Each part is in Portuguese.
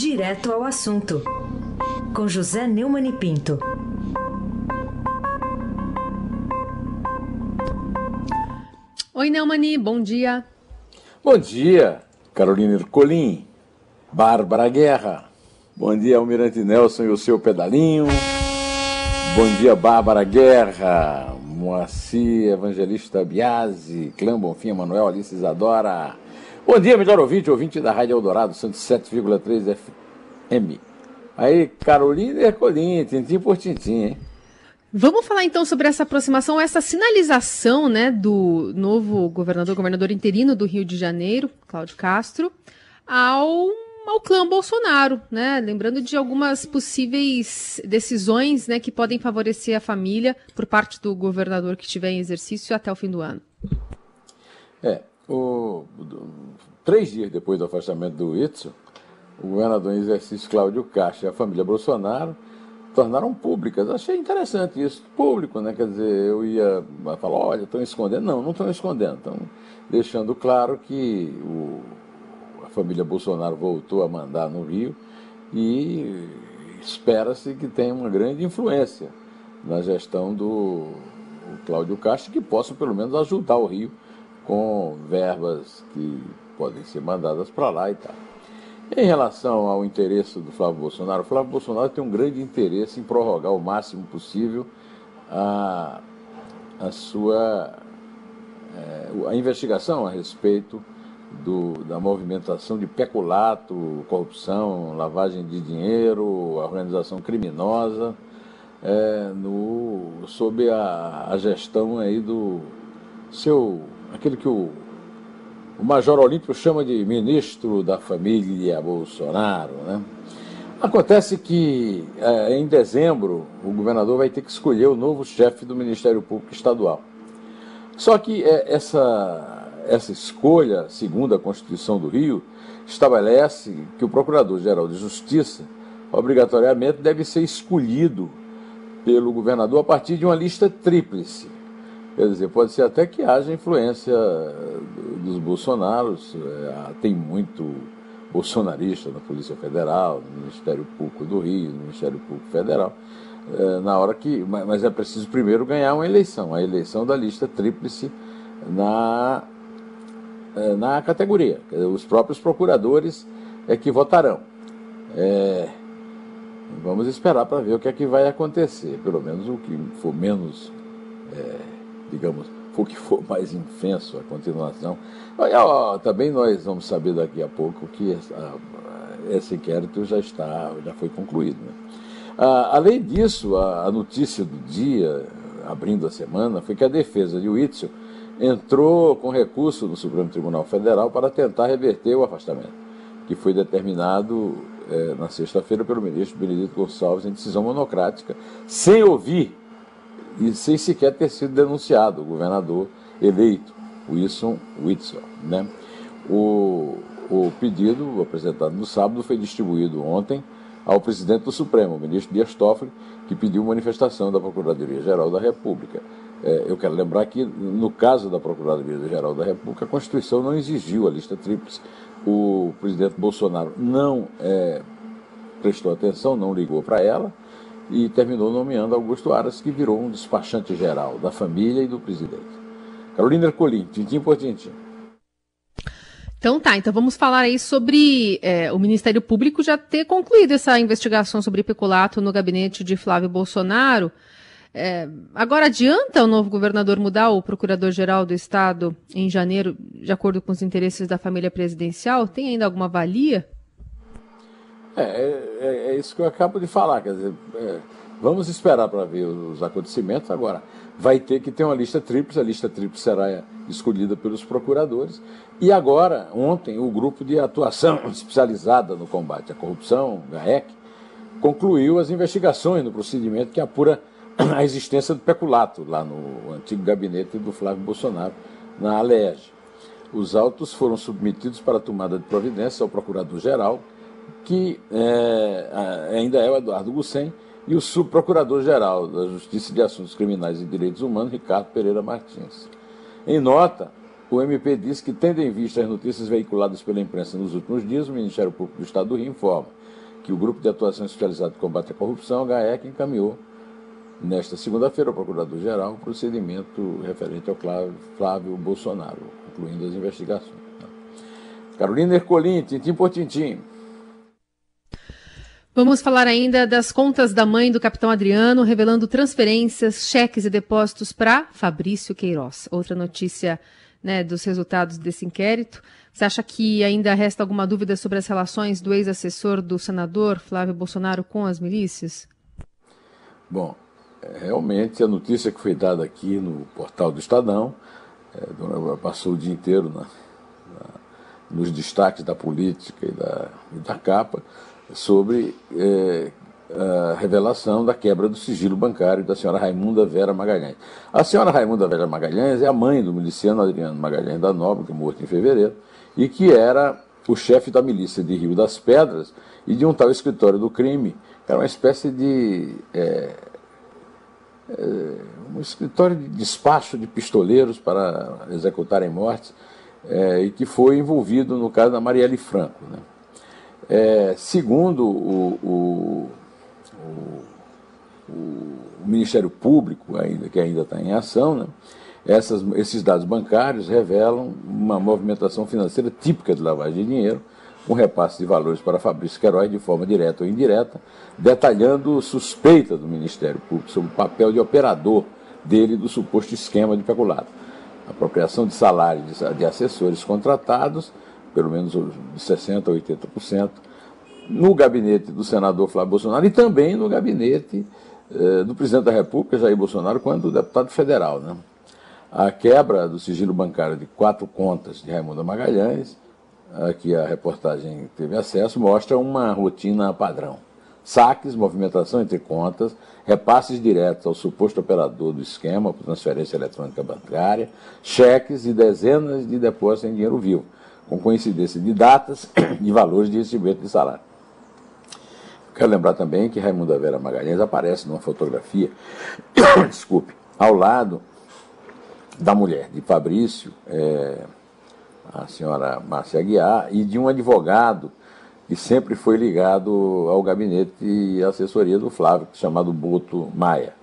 Direto ao assunto, com José Neumann e Pinto. Oi, Neumani, bom dia. Bom dia, Carolina Ercolim, Bárbara Guerra. Bom dia, Almirante Nelson e o seu pedalinho. Bom dia, Bárbara Guerra, Moacir Evangelista Biasi, Clã Bonfim, Manuel Alice Isadora. Bom dia, melhor ouvinte, ouvinte da Rádio Eldorado, 107,3 FM. Aí, Carolina Ercolim, tintim por tintim, hein? Vamos falar então sobre essa aproximação, essa sinalização né, do novo governador, governador interino do Rio de Janeiro, Cláudio Castro, ao, ao clã Bolsonaro, né? Lembrando de algumas possíveis decisões né, que podem favorecer a família por parte do governador que estiver em exercício até o fim do ano. É, o, três dias depois do afastamento do Itzel, o governador em exercício Cláudio Castro e a família Bolsonaro tornaram públicas. Achei interessante isso, público, né? Quer dizer, eu ia falar, olha, estão escondendo. Não, não estão escondendo. Estão deixando claro que o, a família Bolsonaro voltou a mandar no Rio e espera-se que tenha uma grande influência na gestão do Cláudio Castro, que possa pelo menos ajudar o Rio com verbas que podem ser mandadas para lá e tal. Em relação ao interesse do Flávio Bolsonaro, o Flávio Bolsonaro tem um grande interesse em prorrogar o máximo possível a, a sua é, a investigação a respeito do, da movimentação de peculato, corrupção, lavagem de dinheiro, organização criminosa, é, no, sob a, a gestão aí do seu aquele que o, o Major Olímpio chama de ministro da família Bolsonaro. Né? Acontece que é, em dezembro o governador vai ter que escolher o novo chefe do Ministério Público Estadual. Só que é, essa, essa escolha, segundo a Constituição do Rio, estabelece que o Procurador-Geral de Justiça obrigatoriamente deve ser escolhido pelo governador a partir de uma lista tríplice Quer dizer, pode ser até que haja influência dos bolsonaros, é, tem muito bolsonarista na Polícia Federal, no Ministério Público do Rio, no Ministério Público Federal, é, na hora que. Mas é preciso primeiro ganhar uma eleição, a eleição da lista tríplice na, na categoria. Os próprios procuradores é que votarão. É, vamos esperar para ver o que é que vai acontecer, pelo menos o que for menos. É, digamos, for que for mais infenso a continuação. Também nós vamos saber daqui a pouco que esse inquérito já está, já foi concluído. Né? além disso, a, notícia do dia, abrindo a semana, foi que a defesa de Witzel entrou com recurso no Supremo Tribunal Federal para tentar reverter o afastamento, que foi determinado eh, na sexta-feira pelo ministro Benedito Gonçalves em decisão monocrática, sem ouvir e sem sequer ter sido denunciado, o governador eleito, Wilson Witzel. Né? O, o pedido apresentado no sábado foi distribuído ontem ao presidente do Supremo, o ministro Dias Toffoli, que pediu manifestação da Procuradoria-Geral da República. É, eu quero lembrar que, no caso da Procuradoria-Geral da República, a Constituição não exigiu a lista tríplice. O presidente Bolsonaro não é, prestou atenção, não ligou para ela, e terminou nomeando Augusto Aras, que virou um despachante geral da família e do presidente. Carolina Ercolim, tintim por tintim. Então tá, então vamos falar aí sobre é, o Ministério Público já ter concluído essa investigação sobre peculato no gabinete de Flávio Bolsonaro. É, agora adianta o novo governador mudar o procurador-geral do Estado em janeiro, de acordo com os interesses da família presidencial? Tem ainda alguma valia? É, é, é, isso que eu acabo de falar, quer dizer, é, vamos esperar para ver os acontecimentos. Agora, vai ter que ter uma lista tríplice, a lista tríplice será escolhida pelos procuradores. E agora, ontem, o grupo de atuação especializada no combate à corrupção, GAEC, concluiu as investigações no procedimento que apura a existência do peculato lá no antigo gabinete do Flávio Bolsonaro, na ALERJ. Os autos foram submetidos para tomada de providência ao procurador-geral, que é, ainda é o Eduardo Gussem, e o subprocurador-geral da Justiça de Assuntos Criminais e Direitos Humanos, Ricardo Pereira Martins. Em nota, o MP disse que, tendo em vista as notícias veiculadas pela imprensa nos últimos dias, o Ministério Público do Estado do Rio informa que o Grupo de Atuação Especializada de Combate à Corrupção, GAEC, encaminhou nesta segunda-feira ao Procurador-Geral o procedimento referente ao Flávio Bolsonaro, incluindo as investigações. Carolina Ercolim, tintim por tintim. Vamos falar ainda das contas da mãe do capitão Adriano, revelando transferências, cheques e depósitos para Fabrício Queiroz. Outra notícia né, dos resultados desse inquérito. Você acha que ainda resta alguma dúvida sobre as relações do ex-assessor do senador Flávio Bolsonaro com as milícias? Bom, é, realmente a notícia que foi dada aqui no portal do Estadão é, passou o dia inteiro na, na, nos destaques da política e da, e da capa sobre é, a revelação da quebra do sigilo bancário da senhora Raimunda Vera Magalhães. A senhora Raimunda Vera Magalhães é a mãe do miliciano Adriano Magalhães da Nobre, que morto em fevereiro, e que era o chefe da milícia de Rio das Pedras e de um tal escritório do crime, que era uma espécie de. É, é, um escritório de despacho de pistoleiros para executarem mortes, é, e que foi envolvido no caso da Marielle Franco. Né? É, segundo o, o, o, o, Ministério Público, ainda, que ainda está em ação, né, essas, esses dados bancários revelam uma movimentação financeira típica de lavagem de dinheiro, com repasse de valores para Fabrício Queiroz de forma direta ou indireta, detalhando suspeita do Ministério Público sobre o papel de operador dele do suposto esquema de peculado. Apropriação de salário de assessores contratados pelo menos de 60% a 80%, no gabinete do senador Flávio Bolsonaro e também no gabinete eh, do presidente da República, Jair Bolsonaro, quando deputado federal. Né? A quebra do sigilo bancário de quatro contas de Raimundo Magalhães, a que a reportagem teve acesso, mostra uma rotina padrão. Saques, movimentação entre contas, repasses diretos ao suposto operador do esquema transferência eletrônica bancária, cheques e dezenas de depósitos em dinheiro vivo com coincidência de datas e valores de recebimento de salário. Quero lembrar também que Raimundo Vera Magalhães aparece numa fotografia, desculpe, ao lado da mulher de Fabrício, é, a senhora Márcia Aguiar, e de um advogado que sempre foi ligado ao gabinete e assessoria do Flávio, chamado Boto Maia.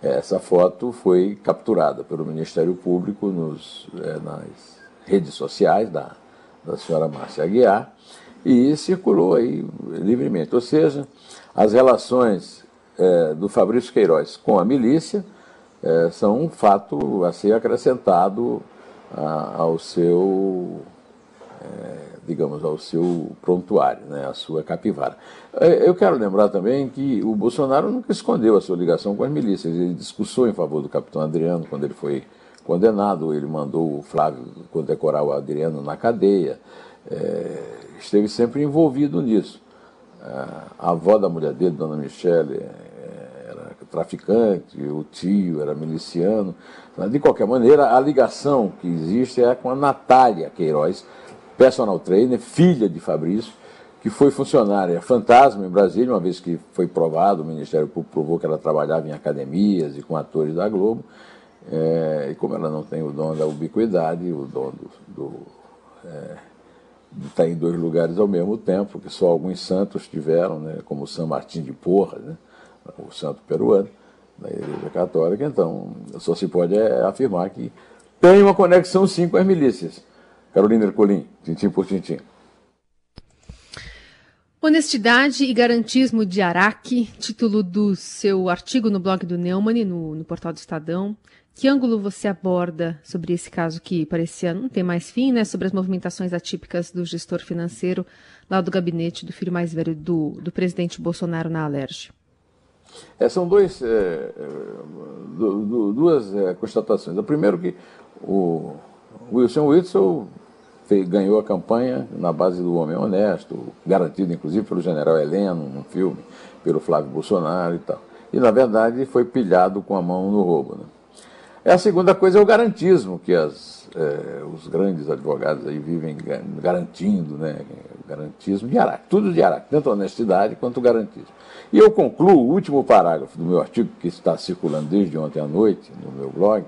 Essa foto foi capturada pelo Ministério Público nos, é, nas redes sociais da, da senhora Márcia Aguiar e circulou aí livremente. Ou seja, as relações é, do Fabrício Queiroz com a milícia é, são um fato a ser acrescentado a, ao seu, é, digamos, ao seu prontuário, né, a sua capivara. É, eu quero lembrar também que o Bolsonaro nunca escondeu a sua ligação com as milícias. Ele discursou em favor do capitão Adriano quando ele foi condenado. Ele mandou o Flávio condecorar o Adriano na cadeia. É, esteve sempre envolvido nisso. É, a avó da mulher dele, Dona Michele, é, era traficante, o tio era miliciano. De qualquer maneira, a ligação que existe é com a Natália Queiroz, personal trainer, filha de Fabrício, que foi funcionária fantasma em Brasília, uma vez que foi provado, o Ministério Público provou que ela trabalhava em academias e com atores da Globo. É, e como ela não tem o dom da ubiquidade, o dom do, do é, de estar em dois lugares ao mesmo tempo, que só alguns santos tiveram, né, como São Martim de Porra, né, o santo peruano, da Igreja Católica, então só se pode é, afirmar que tem uma conexão sim com as milícias. Carolina Ercolim, tintim por tintim. Honestidade e Garantismo de Araque, título do seu artigo no blog do Neumann, no, no portal do Estadão. Que ângulo você aborda sobre esse caso que parecia não ter mais fim, né? Sobre as movimentações atípicas do gestor financeiro lá do gabinete do filho mais velho do, do presidente Bolsonaro na Alerj? É, são dois, é, do, do, duas é, constatações. A primeira que o Wilson Witzel fez, ganhou a campanha na base do homem honesto, garantido inclusive pelo general Heleno, num filme, pelo Flávio Bolsonaro e tal. E, na verdade, foi pilhado com a mão no roubo. Né? É a segunda coisa é o garantismo, que as, é, os grandes advogados aí vivem garantindo, né? Garantismo de Araque, tudo de Araque, tanto honestidade quanto garantismo. E eu concluo o último parágrafo do meu artigo, que está circulando desde ontem à noite no meu blog,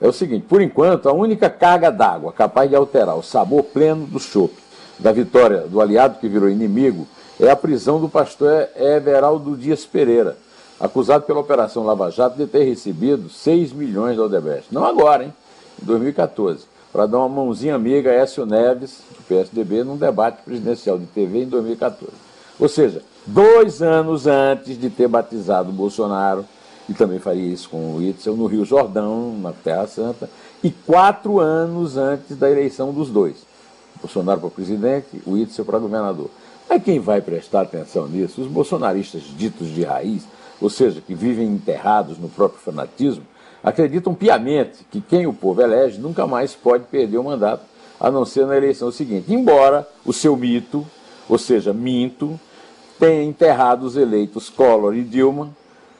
é o seguinte: por enquanto, a única carga d'água capaz de alterar o sabor pleno do chope da vitória do aliado que virou inimigo é a prisão do pastor Everaldo Dias Pereira, acusado pela Operação Lava Jato de ter recebido 6 milhões da Odebrecht. Não agora, hein? Em 2014, para dar uma mãozinha amiga a Écio Neves, do PSDB, num debate presidencial de TV em 2014. Ou seja, dois anos antes de ter batizado Bolsonaro, e também faria isso com o Itzel no Rio Jordão, na Terra Santa, e quatro anos antes da eleição dos dois. Bolsonaro para presidente, o Itzel para governador. Mas quem vai prestar atenção nisso? Os bolsonaristas ditos de raiz, ou seja, que vivem enterrados no próprio fanatismo, acreditam piamente que quem o povo elege nunca mais pode perder o mandato, a não ser na eleição seguinte. Embora o seu mito, ou seja, minto, tenha enterrado os eleitos Collor e Dilma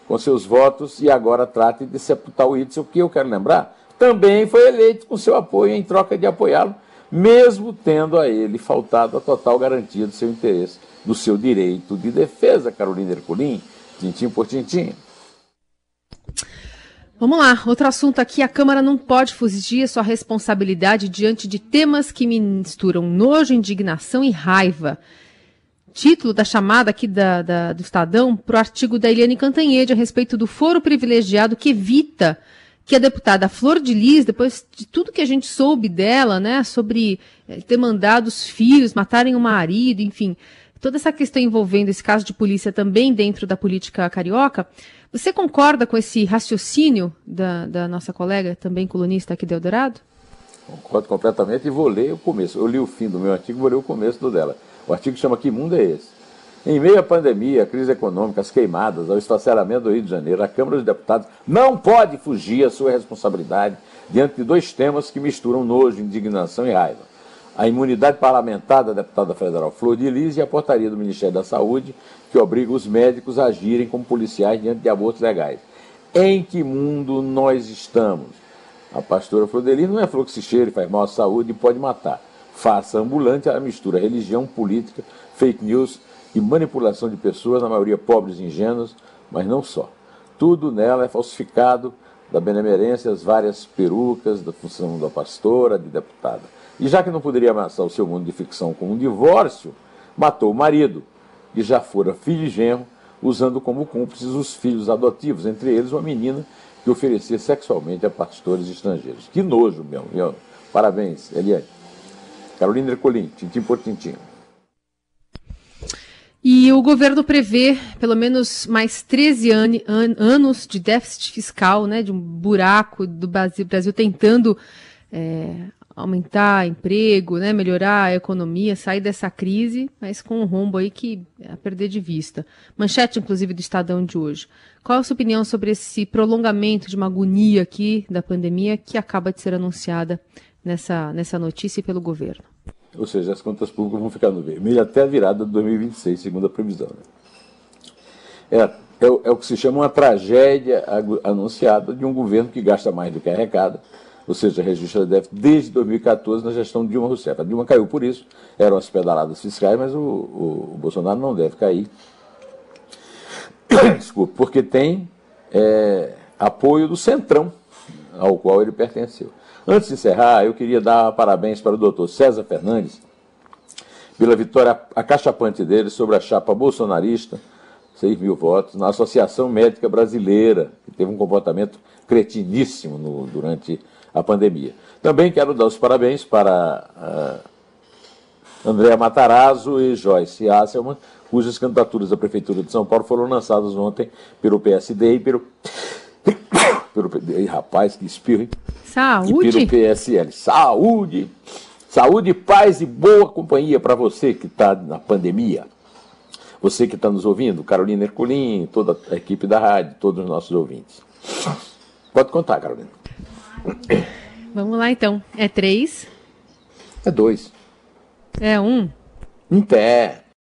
com seus votos e agora trate de sepultar o Itzel, que eu quero lembrar, também foi eleito com seu apoio em troca de apoiá-lo, mesmo tendo a ele faltado a total garantia do seu interesse, do seu direito de defesa, Carolina Herculin, tintim por tintim. Vamos lá, outro assunto aqui, a Câmara não pode fugir sua responsabilidade diante de temas que misturam nojo, indignação e raiva título da chamada aqui da, da, do Estadão para o artigo da Eliane Cantanhede a respeito do foro privilegiado que evita que a deputada Flor de Lis, depois de tudo que a gente soube dela, né, sobre eh, ter mandado os filhos matarem o marido, enfim, toda essa questão envolvendo esse caso de polícia também dentro da política carioca, você concorda com esse raciocínio da, da nossa colega, também colunista aqui de Eldorado? Concordo completamente e vou ler o começo. Eu li o fim do meu artigo, vou ler o começo do dela. O artigo chama Que Mundo é Esse? Em meio à pandemia, à crise econômica, às queimadas, ao esfacelamento do Rio de Janeiro, a Câmara dos Deputados não pode fugir à sua responsabilidade diante de dois temas que misturam nojo, indignação e raiva. A imunidade parlamentar da deputada federal Flor de Lis e a portaria do Ministério da Saúde, que obriga os médicos a agirem como policiais diante de abortos legais. Em que mundo nós estamos? A pastora Flor de Lis não é flor que se cheira, faz mal à saúde e pode matar farsa ambulante a mistura religião, política, fake news e manipulação de pessoas, na maioria pobres e ingênuas, mas não só. Tudo nela é falsificado da benemerência, as várias perucas da função da pastora, de deputada. E já que não poderia amassar o seu mundo de ficção com um divórcio, matou o marido, que já fora filho e genro, usando como cúmplices os filhos adotivos, entre eles uma menina que oferecia sexualmente a pastores estrangeiros. Que nojo, meu. meu. Parabéns, Eliane. Carolina Ercolim, tintim por tintim. E o governo prevê pelo menos mais 13 an an anos de déficit fiscal, né, de um buraco do Brasil, Brasil tentando é, aumentar emprego, né, melhorar a economia, sair dessa crise, mas com um rombo aí que é a perder de vista. Manchete, inclusive, do Estadão de hoje. Qual a sua opinião sobre esse prolongamento de uma agonia aqui da pandemia que acaba de ser anunciada nessa, nessa notícia pelo governo. Ou seja, as contas públicas vão ficar no vermelho até a virada de 2026, segundo a previsão. Né? É, é, é, o que se chama uma tragédia anunciada de um governo que gasta mais do que arrecada, ou seja, registra déficit desde 2014 na gestão de Dilma Rousseff. A Dilma caiu por isso, eram as pedaladas fiscais, mas o, o, o Bolsonaro não deve cair. Desculpe, porque tem é, apoio do Centrão, ao qual ele pertenceu. Antes de encerrar, eu queria dar parabéns para o doutor César Fernandes pela vitória acachapante dele sobre a chapa bolsonarista, 6 mil votos, na Associação Médica Brasileira, que teve um comportamento cretiníssimo no, durante a pandemia. Também quero dar os parabéns para uh, Andréa Matarazzo e Joyce Hasselmann, cujas candidaturas à Prefeitura de São Paulo foram lançadas ontem pelo PSD e pelo. pelo e, rapaz, que espirro, hein? Saúde. E pelo PSL. Saúde. Saúde, paz e boa companhia para você que está na pandemia. Você que está nos ouvindo, Carolina Herculin, toda a equipe da rádio, todos os nossos ouvintes. Pode contar, Carolina. Vamos lá então. É três? É dois. É um? Em pé.